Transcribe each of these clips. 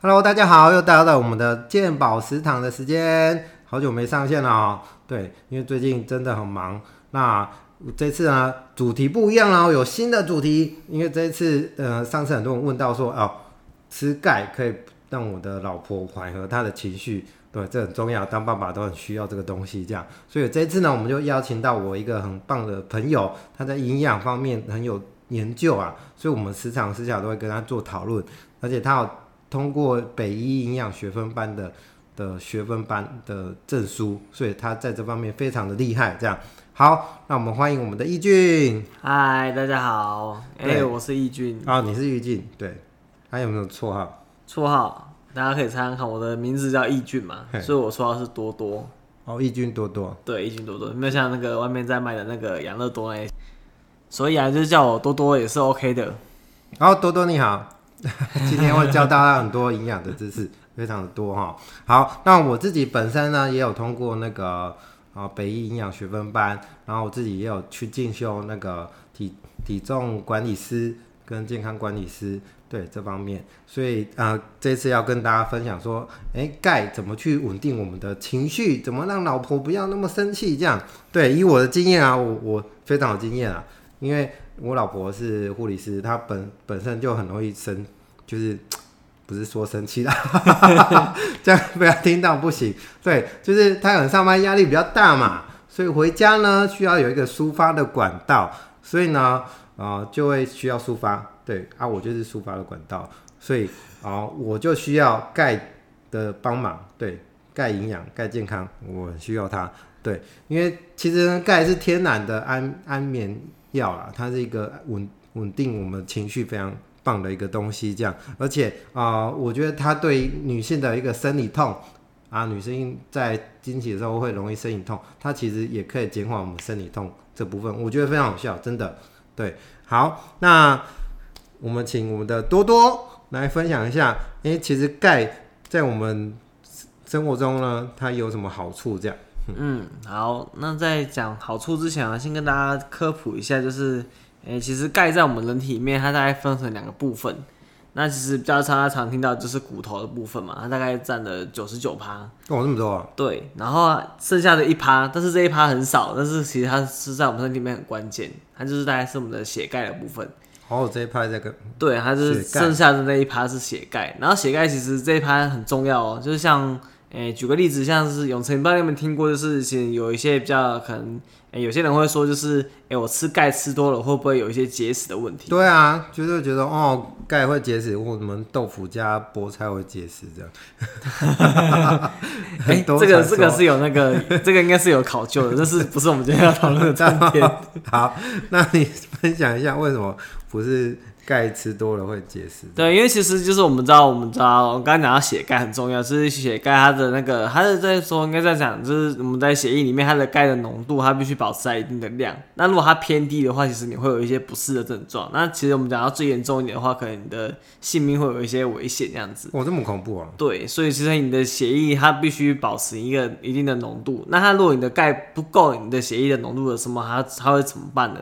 Hello，大家好，又到了我们的鉴宝食堂的时间，好久没上线了哦。对，因为最近真的很忙。那这次呢，主题不一样了，有新的主题。因为这一次，呃，上次很多人问到说，哦，吃钙可以让我的老婆缓和她的情绪，对，这很重要，当爸爸都很需要这个东西。这样，所以这次呢，我们就邀请到我一个很棒的朋友，他在营养方面很有研究啊，所以我们时常时常都会跟他做讨论，而且他有。通过北医营养学分班的的学分班的证书，所以他在这方面非常的厉害。这样好，那我们欢迎我们的易俊。嗨，大家好，哎，我是易俊。啊，你是易俊，对。还有没有绰号？绰号，大家可以猜猜看，我的名字叫易俊嘛，所以我绰号是多多。哦，易俊多多。对，易俊多多，没有像那个外面在卖的那个养乐多那，所以啊，就是叫我多多也是 OK 的。好，多多你好。今天会教大家很多营养的知识，非常的多哈。好，那我自己本身呢也有通过那个啊北医营养学分班，然后我自己也有去进修那个体体重管理师跟健康管理师，对这方面，所以啊这次要跟大家分享说，哎钙怎么去稳定我们的情绪，怎么让老婆不要那么生气，这样。对，以我的经验啊，我我非常有经验啊，因为。我老婆是护理师，她本本身就很容易生，就是 不是说生气啦，这样不要听到不行。对，就是她可能上班压力比较大嘛，所以回家呢需要有一个抒发的管道，所以呢啊就会需要抒发。对啊，我就是抒发的管道，所以啊我就需要钙的帮忙。对，钙营养、钙健康，我需要它。对，因为其实钙是天然的安安眠。药啦，它是一个稳稳定我们情绪非常棒的一个东西，这样，而且啊，我觉得它对女性的一个生理痛啊，女生在经期的时候会容易生理痛，它其实也可以减缓我们生理痛这部分，我觉得非常有效，真的。对，好，那我们请我们的多多来分享一下，因为其实钙在我们生活中呢，它有什么好处？这样。嗯，好，那在讲好处之前啊，先跟大家科普一下，就是，诶，其实钙在我们人体里面，它大概分成两个部分。那其实比较常常听到就是骨头的部分嘛，它大概占了九十九趴。哦，这么多啊？对，然后剩下的一趴，但是这一趴很少，但是其实它是在我们身体里面很关键，它就是大概是我们的血钙的部分。哦，这一趴这个。对，它就是剩下的那一趴是血钙，然后血钙其实这一趴很重要哦，就是像。诶，举个例子，像是永成，不知道你们听过，就是其实有一些比较可能，诶，有些人会说，就是诶，我吃钙吃多了，会不会有一些结石的问题？对啊，就是觉得哦，钙会结石，或什么豆腐加菠菜会结石这样。哎，这个这个是有那个，这个应该是有考究的，这是不是我们今天要讨论的重点？好，那你分享一下为什么不是？钙吃多了会结石。对，因为其实就是我们知道，我们知道，我刚刚讲到血钙很重要，就是血钙它的那个，它是在说，应该在讲，就是我们在血液里面它的钙的浓度，它必须保持在一定的量。那如果它偏低的话，其实你会有一些不适的症状。那其实我们讲到最严重一点的话，可能你的性命会有一些危险这样子。哇，这么恐怖啊！对，所以其实你的血液它必须保持一个一定的浓度。那它如果你的钙不够，你的血液的浓度的什么，它它会怎么办呢？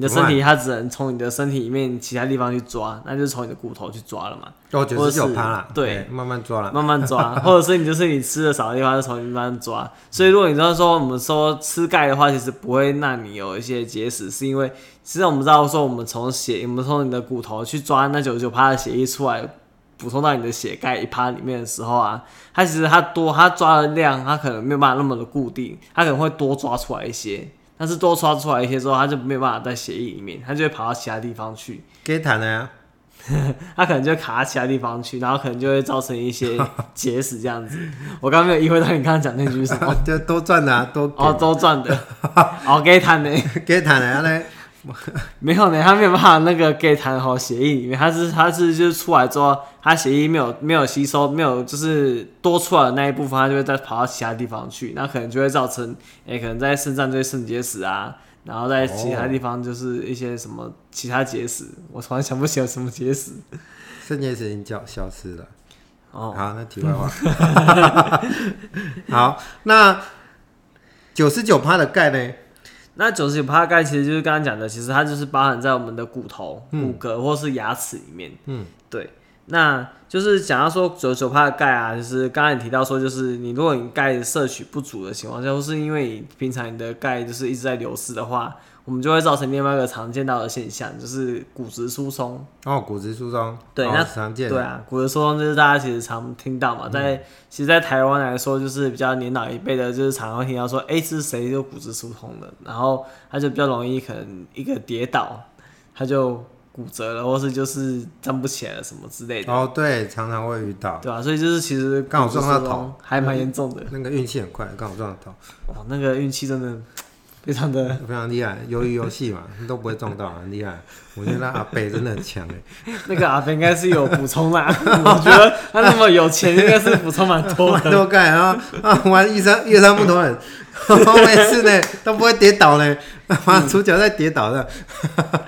你的身体它只能从你的身体里面其他地方去抓，那就是从你的骨头去抓了嘛。哦，九十九趴了。对，慢慢抓了。慢慢抓，或者是你就是你吃的少的地方就从慢慢抓。所以如果你知道说我们说吃钙的话，其实不会让你有一些结石，是因为其实我们知道说我们从血，我们从你的骨头去抓那九十九趴的血液出来，补充到你的血钙一趴里面的时候啊，它其实它多，它抓的量它可能没有办法那么的固定，它可能会多抓出来一些。但是多刷出来一些之后，他就没有办法在协议里面，他就会跑到其他地方去。给谈了呀，他可能就卡到其他地方去，然后可能就会造成一些 结石这样子。我刚刚没有意会到你刚刚讲那句什么，就多赚的啊，多哦，多赚的。哦，给谈的，给谈的嘞。没有呢，他没有办法那个给谈好协议里面，他是他是就是出来之后，他协议没有没有吸收，没有就是多出来的那一部分，他就会再跑到其他地方去，那可能就会造成，哎，可能在肾脏这些肾结石啊，然后在其他地方就是一些什么其他结石，我突然想不起来什么结石，肾结石已经消消失了。哦，好，那题外话，好，那九十九趴的钙呢？那九十九帕钙其实就是刚刚讲的，其实它就是包含在我们的骨头、骨骼或是牙齿里面。嗯，对。那就是讲到说九十九帕的钙啊，就是刚才你提到说，就是你如果你钙摄取不足的情况下，或是因为你平常你的钙就是一直在流失的话，我们就会造成另外一个常见到的现象，就是骨质疏松。哦，骨质疏松，哦对那常见，对啊，骨质疏松就是大家其实常听到嘛，在其实，在台湾来说，就是比较年老一辈的，就是常常会听到说，哎、是谁就骨质疏松的，然后他就比较容易可能一个跌倒，他就骨折了，或是就是站不起来了什么之类的，哦，对，常常会遇到，对啊、所以就是其实刚好撞到头还蛮严重的。那个运气很快，刚好撞到头，哇，那个运气真的非常的，非常厉害。鱿鱼游戏嘛，都不会撞到，很厉害。我觉得那阿北真的很强哎，那个阿北应该是有补充啦，我觉得他那么有钱，应该是补充蛮多的。都盖啊啊玩一三一三木头人，我也是呢，都不会跌倒呢，妈主角在跌倒的，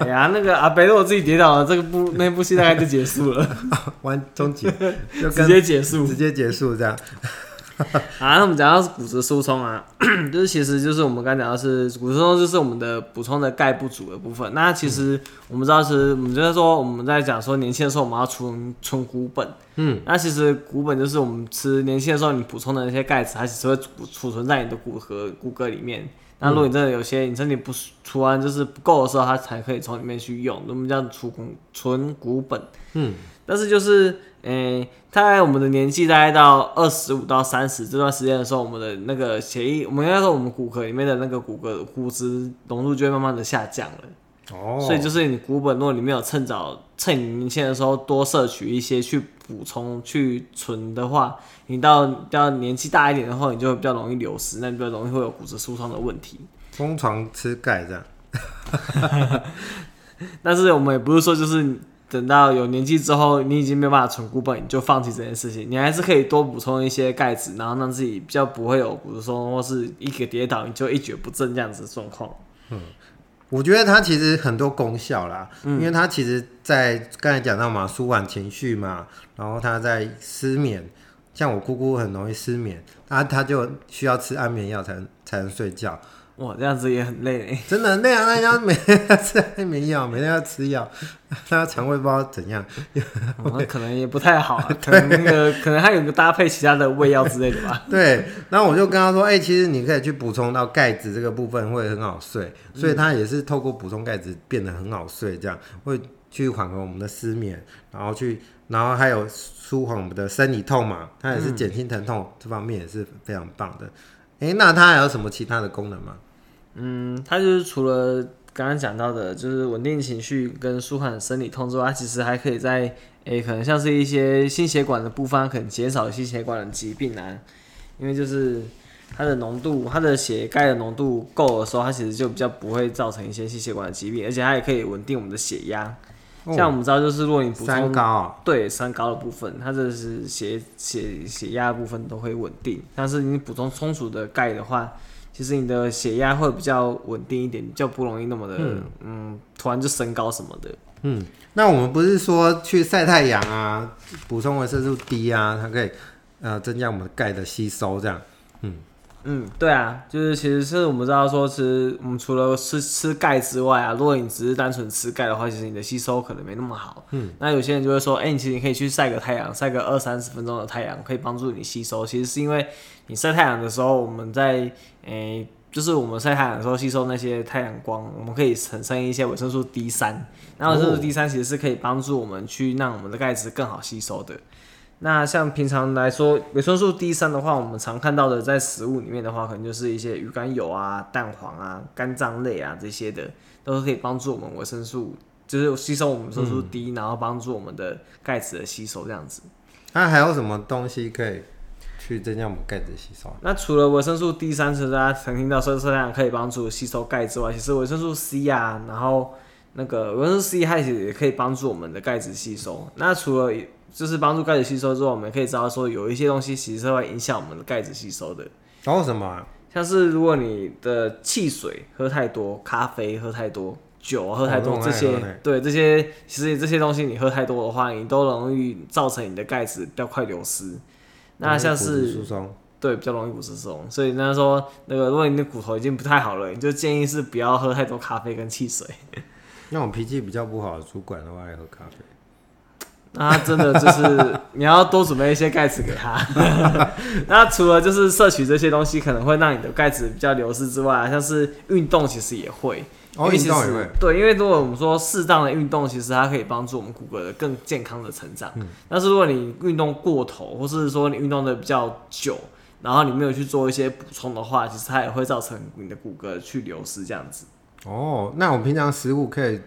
哎呀，那个阿北如果自己跌倒了，这个部那部戏大概就结束了，玩终结就直接结束。直接结束这样。啊，那我们讲到是骨质疏松啊，就是其实就是我们刚讲到是骨质疏松，就是我们的补充的钙不足的部分。那其实我们知道是，我们就是说我们在讲说年轻的时候我们要存存骨本，嗯，那其实骨本就是我们吃年轻的时候你补充的那些钙质，它其实会储储存在你的骨骼骨骼里面。那如果你真的有些你身体不除完就是不够的时候，它才可以从里面去用，我们叫储骨存骨本。嗯，但是就是，诶、大概我们的年纪大概到二十五到三十这段时间的时候，我们的那个血液，我们应该说我们骨骼里面的那个骨骼骨质浓度就会慢慢的下降了。哦，所以就是你骨本，如果你没有趁早趁你年轻的时候多摄取一些去补充去存的话，你到到年纪大一点的话，你就会比较容易流失，那你比较容易会有骨质疏松的问题。通常吃钙这样。但是我们也不是说就是等到有年纪之后，你已经没有办法存股本，你就放弃这件事情。你还是可以多补充一些钙质，然后让自己比较不会有骨质疏松，或是一个跌倒你就一蹶不振这样子的状况。嗯我觉得它其实很多功效啦，嗯因为它其实，在刚才讲到嘛，舒缓情绪嘛，然后它在失眠，像我姑姑很容易失眠，她她就需要吃安眠药才能才能睡觉，哇，这样子也很累欸。真的那样那要每天要吃安眠药，每天要吃药，他肠胃不知道怎样，哦那可能也不太好、啊，可能那个可能还有个搭配其他的胃药之类的吧。对，然后我就跟他说，哎、其实你可以去补充到钙质这个部分会很好睡，所以他也是透过补充钙质变得很好睡，这样会去缓和我们的失眠，然后去，然后还有舒缓我们的生理痛嘛，它也是减轻疼痛、这方面也是非常棒的。哎、那它还有什么其他的功能吗？嗯，它就是除了刚刚讲到的，就是稳定情绪跟舒缓生理痛之外，它其实还可以在诶、可能像是一些心血管的部分，它可能减少心血管的疾病啊，因为就是它的浓度，它的血钙的浓度够的时候，它其实就比较不会造成一些心血管的疾病，而且它也可以稳定我们的血压。像我们知道，就是如果你补三充高啊、对三高的部分，它这是血血血压的部分都会稳定。但是你补充充足的钙的话，其实你的血压会比较稳定一点，就不容易那么的嗯突然就升高什么的。嗯，那我们不是说去晒太阳啊，补充维生素 D 啊，它可以呃增加我们钙的吸收，这样。嗯，对啊，就是其实是我们知道说，其实我们除了吃吃钙之外啊，如果你只是单纯吃钙的话，其实你的吸收可能没那么好。嗯，那有些人就会说，哎、你其实你可以去晒个太阳，晒个二三十分钟的太阳，可以帮助你吸收。其实是因为你晒太阳的时候，我们在诶、就是我们晒太阳的时候吸收那些太阳光，我们可以产生一些维生素 D 三。那维生素 D 三其实是可以帮助我们去让我们的钙质更好吸收的。那像平常来说，维生素 D 三的话，我们常看到的在食物里面的话，可能就是一些鱼肝油啊、蛋黄啊、肝脏类啊这些的，都是可以帮助我们维生素，就是吸收我们维生素 D，、然后帮助我们的钙质的吸收这样子。那还有什么东西可以去增加我们钙质吸收？那除了维生素 D 三，其实大家曾听到说这样可以帮助吸收钙之外，其实维生素 C 啊，然后那个维生素 C 它也可以帮助我们的钙质吸收。那除了就是帮助钙质吸收之外，我们可以知道说有一些东西其实是会影响我们的钙质吸收的。然后什么啊、像是如果你的汽水喝太多、咖啡喝太多、酒喝太多、哦这些对这些其实这些东西你喝太多的话，你都容易造成你的钙质比较快流失。那像是对比较容易骨质疏松，所以那说那个如果你的骨头已经不太好了，你就建议是不要喝太多咖啡跟汽水。那种脾气比较不好的主管的话，爱喝咖啡。那他真的就是你要多准备一些钙质给他。那除了就是摄取这些东西可能会让你的钙质比较流失之外，像是运动其实也会。哦。对，因为如果我们说适当的运动，其实它可以帮助我们骨骼的更健康的成长。嗯但是如果你运动过头，或是说你运动的比较久，然后你没有去做一些补充的话，其实它也会造成你的骨骼去流失这样子。哦，那我们平常食物可以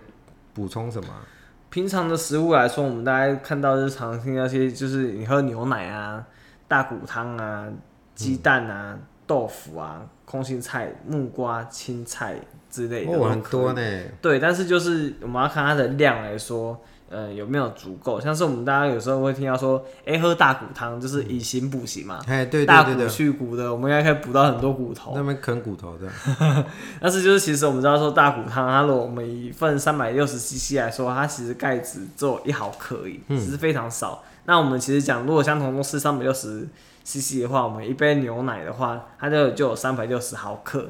补充什么啊？平常的食物来说，我们大家看到日常听那些，就是你喝牛奶啊、大骨汤啊、鸡蛋啊、豆腐啊、空心菜、木瓜、青菜之类的很多呢。对，但是就是我们要看它的量来说，呃，有没有足够。像是我们大家有时候会听到说，哎、喝大骨汤就是以形补形嘛，哎，对大骨去骨的，我们应该可以补到很多骨头。那边啃骨头的。但是就是其实我们知道说大骨汤，它如果我们一份三百六十 CC 来说，它其实钙质只有一毫克而已，只是非常少。那我们其实讲，如果相同都是三百六十 CC 的话，我们一杯牛奶的话，它就就有三百六十毫克，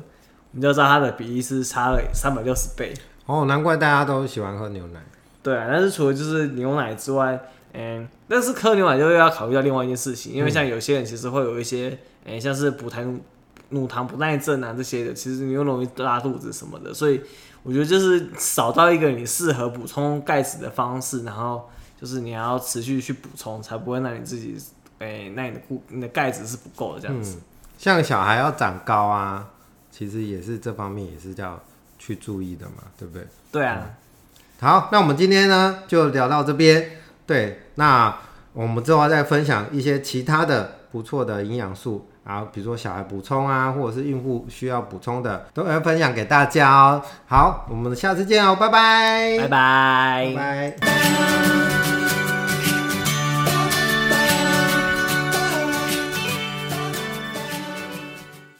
你就知道它的比例是差了三百六十倍。哦，难怪大家都喜欢喝牛奶。对啊，但是除了就是牛奶之外，嗯，但是喝牛奶就要考虑到另外一件事情，因为像有些人其实会有一些，嗯，像是补糖、乳糖不耐症啊这些的，其实你又容易拉肚子什么的，所以我觉得就是找到一个你适合补充钙质的方式，然后就是你要持续去补充，才不会让你自己，诶、那你的固你的钙质是不够的这样子。像小孩要长高啊，其实也是这方面也是要去注意的嘛，对不对？对啊，好，那我们今天呢就聊到这边。对，那我们之后再分享一些其他的不错的营养素，然后比如说小孩补充啊，或者是孕妇需要补充的，都要分享给大家哦。好，我们下次见哦，拜拜，拜拜拜拜。